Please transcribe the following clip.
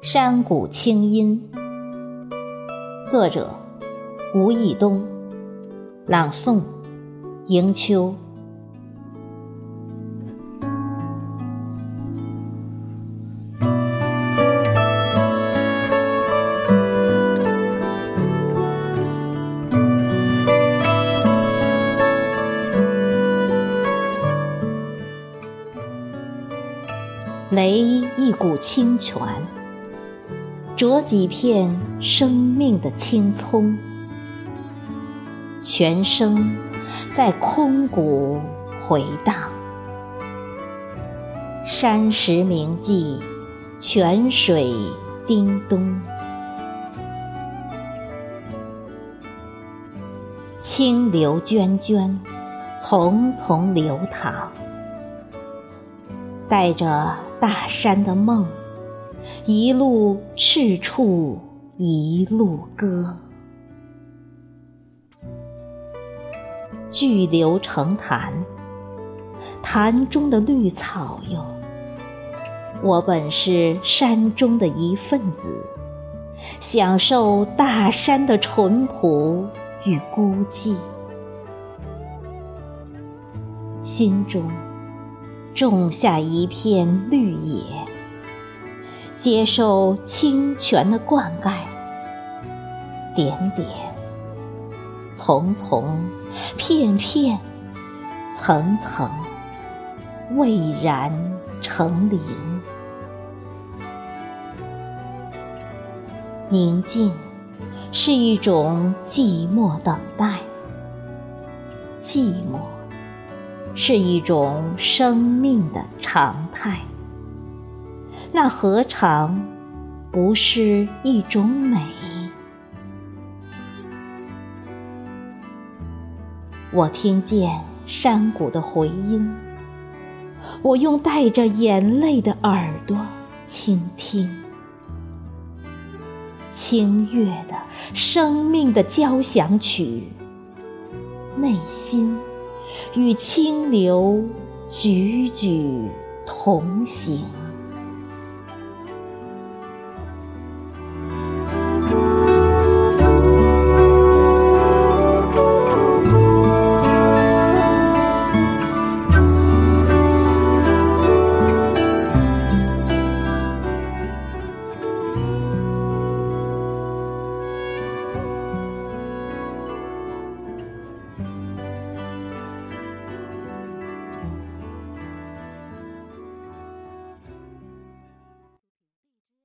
山谷清音，作者吴义东，朗诵迎秋。雷一股清泉。着几片生命的青葱，泉声在空谷回荡。山石铭记，泉水叮咚。清流涓涓，淙淙流淌，带着大山的梦。一路赤处一路歌，巨流成潭，潭中的绿草哟。我本是山中的一份子，享受大山的淳朴与孤寂，心中种下一片绿野。接受清泉的灌溉，点点、丛丛、片片、层层，蔚然成林。宁静是一种寂寞等待，寂寞是一种生命的常态。那何尝不是一种美？我听见山谷的回音，我用带着眼泪的耳朵倾听，清越的生命的交响曲，内心与清流踽踽同行。